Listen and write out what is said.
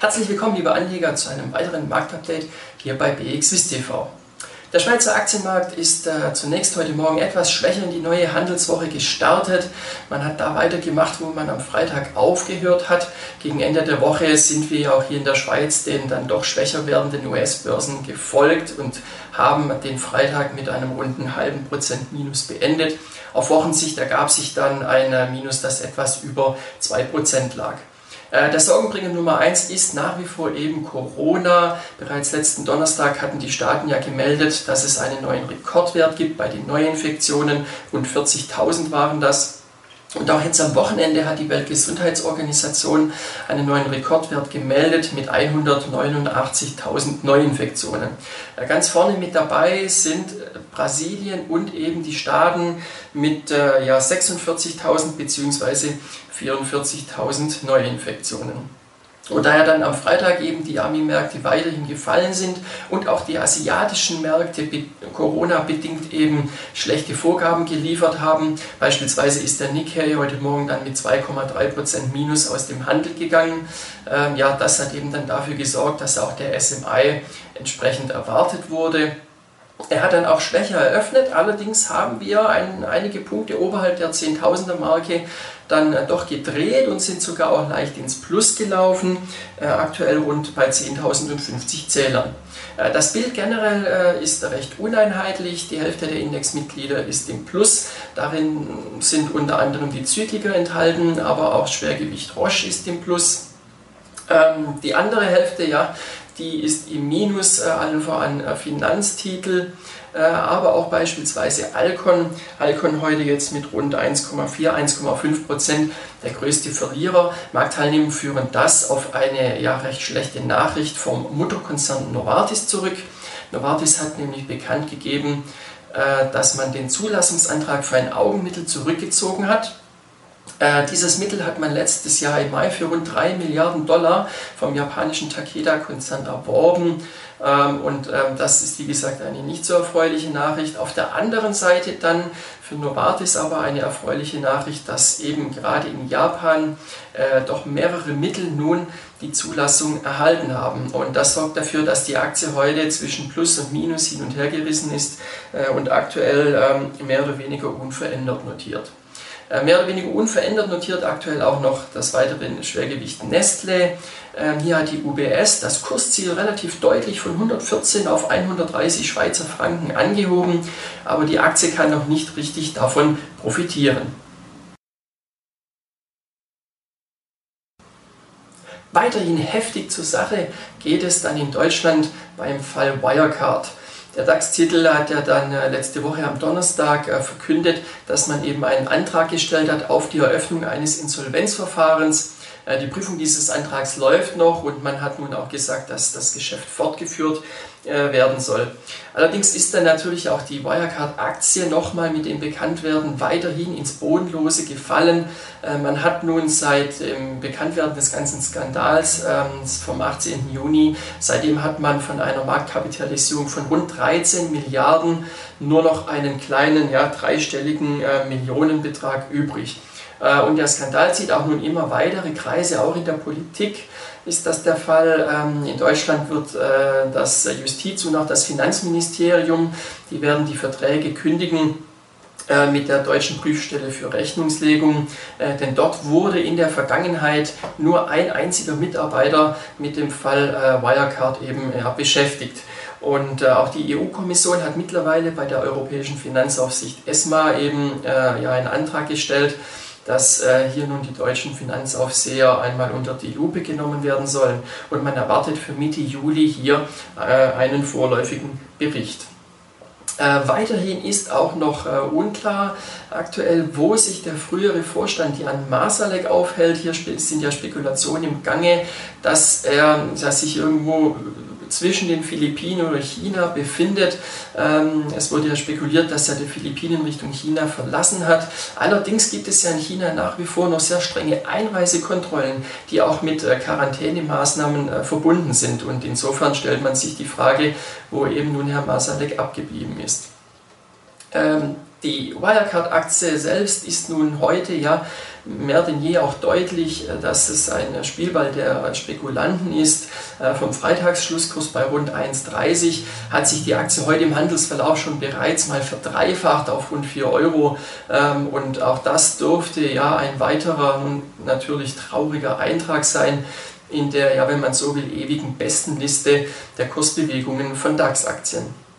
Herzlich willkommen, liebe Anleger, zu einem weiteren Marktupdate hier bei BXWIST TV. Der Schweizer Aktienmarkt ist äh, zunächst heute Morgen etwas schwächer in die neue Handelswoche gestartet. Man hat da weitergemacht, wo man am Freitag aufgehört hat. Gegen Ende der Woche sind wir auch hier in der Schweiz den dann doch schwächer werdenden US-Börsen gefolgt und haben den Freitag mit einem runden halben Prozent Minus beendet. Auf Wochensicht ergab sich dann ein Minus, das etwas über 2% lag. Äh, der Sorgenbringer Nummer eins ist nach wie vor eben Corona. Bereits letzten Donnerstag hatten die Staaten ja gemeldet, dass es einen neuen Rekordwert gibt bei den Neuinfektionen. Rund 40.000 waren das. Und auch jetzt am Wochenende hat die Weltgesundheitsorganisation einen neuen Rekordwert gemeldet mit 189.000 Neuinfektionen. Ganz vorne mit dabei sind äh, Brasilien und eben die Staaten mit äh, ja, 46.000 bzw. 44.000 Neuinfektionen. Und daher dann am Freitag eben die Ami-Märkte weiterhin gefallen sind und auch die asiatischen Märkte Corona-bedingt eben schlechte Vorgaben geliefert haben. Beispielsweise ist der Nikkei heute Morgen dann mit 2,3% Minus aus dem Handel gegangen. Ähm, ja, das hat eben dann dafür gesorgt, dass auch der SMI entsprechend erwartet wurde. Er hat dann auch schwächer eröffnet, allerdings haben wir ein, einige Punkte oberhalb der Zehntausender Marke dann äh, doch gedreht und sind sogar auch leicht ins Plus gelaufen, äh, aktuell rund bei 10.050 Zählern. Äh, das Bild generell äh, ist recht uneinheitlich, die Hälfte der Indexmitglieder ist im Plus, darin sind unter anderem die Zykliker enthalten, aber auch Schwergewicht Roche ist im Plus. Ähm, die andere Hälfte, ja, die ist im Minus, äh, allen voran äh, Finanztitel, äh, aber auch beispielsweise Alcon. Alcon heute jetzt mit rund 1,4, 1,5 Prozent der größte Verlierer. Marktteilnehmer führen das auf eine ja, recht schlechte Nachricht vom Mutterkonzern Novartis zurück. Novartis hat nämlich bekannt gegeben, dass man den Zulassungsantrag für ein Augenmittel zurückgezogen hat äh, dieses Mittel hat man letztes Jahr im Mai für rund 3 Milliarden Dollar vom japanischen Takeda-Konzern erworben. Ähm, und ähm, das ist, wie gesagt, eine nicht so erfreuliche Nachricht. Auf der anderen Seite dann für Novartis aber eine erfreuliche Nachricht, dass eben gerade in Japan äh, doch mehrere Mittel nun die Zulassung erhalten haben. Und das sorgt dafür, dass die Aktie heute zwischen Plus und Minus hin und her gerissen ist äh, und aktuell ähm, mehr oder weniger unverändert notiert. Äh, mehr oder weniger unverändert notiert aktuell auch noch das weitere Schwergewicht Nestle. Ähm, hier hat die UBS das Kursziel relativ deutlich von 114 auf 130 Schweizer Franken angehoben, aber die Aktie kann noch nicht richtig davon profitieren. Weiterhin heftig zur Sache geht es dann in Deutschland beim Fall Wirecard. Der DAX-Titel hat ja dann äh, letzte Woche am Donnerstag äh, verkündet, dass man eben einen Antrag gestellt hat auf die Eröffnung eines Insolvenzverfahrens. Äh, die Prüfung dieses Antrags läuft noch und man hat nun auch gesagt, dass das Geschäft fortgeführt äh, werden soll. Allerdings ist dann natürlich auch die Wirecard-Aktie nochmal mit dem Bekanntwerden weiterhin ins Bodenlose gefallen. Äh, man hat nun seit dem Bekanntwerden des ganzen Skandals ähm, vom 18. Juni, seitdem hat man von einer Marktkapitalisierung von rund 13 Milliarden nur noch einen kleinen, ja, dreistelligen Millionenbetrag übrig. Äh, und der Skandal zieht auch nun immer weitere Kreise, auch in der Politik ist das der Fall. Ähm, in Deutschland wird äh, das Justiz und auch das Finanzministerium, die werden die Verträge kündigen äh, mit der deutschen Prüfstelle für Rechnungslegung, denn dort wurde in der Vergangenheit nur ein einziger Mitarbeiter mit dem Fall Wirecard eben beschäftigt. Und auch die EU-Kommission hat mittlerweile bei der Europäischen Finanzaufsicht ESMA eben ja, einen Antrag gestellt, dass äh, hier nun die deutschen Finanzaufseher einmal unter die Lupe genommen werden sollen. Und man erwartet für Mitte Juli hier äh, einen vorläufigen Bericht. Äh, weiterhin ist auch noch äh, unklar aktuell, wo sich der frühere Vorstand Jan Masalek aufhält. Hier sind ja Spekulationen im Gange, dass er dass sich irgendwo zwischen den Philippinen oder China befindet. Ähm, es wurde ja spekuliert, dass er die Philippinen Richtung China verlassen hat. Allerdings gibt es ja in China nach wie vor noch sehr strenge Einreisekontrollen, die auch mit äh, Quarantänemaßnahmen äh, verbunden sind. Und insofern stellt man sich die Frage, wo eben nun Herr Masalek abgeblieben ist. Ähm, Die Wirecard-Aktie selbst ist nun heute ja mehr denn je auch deutlich, äh, dass es ein Spielball der Spekulanten ist. Äh, vom Freitagsschlusskurs bei rund 1,30 hat sich die Aktie heute im Handelsverlauf schon bereits mal verdreifacht auf rund 4 Euro. Ähm, und auch das dürfte ja ein weiterer, natürlich trauriger Eintrag sein in der, ja, wenn man so will, ewigen Bestenliste der Kursbewegungen von DAX-Aktien.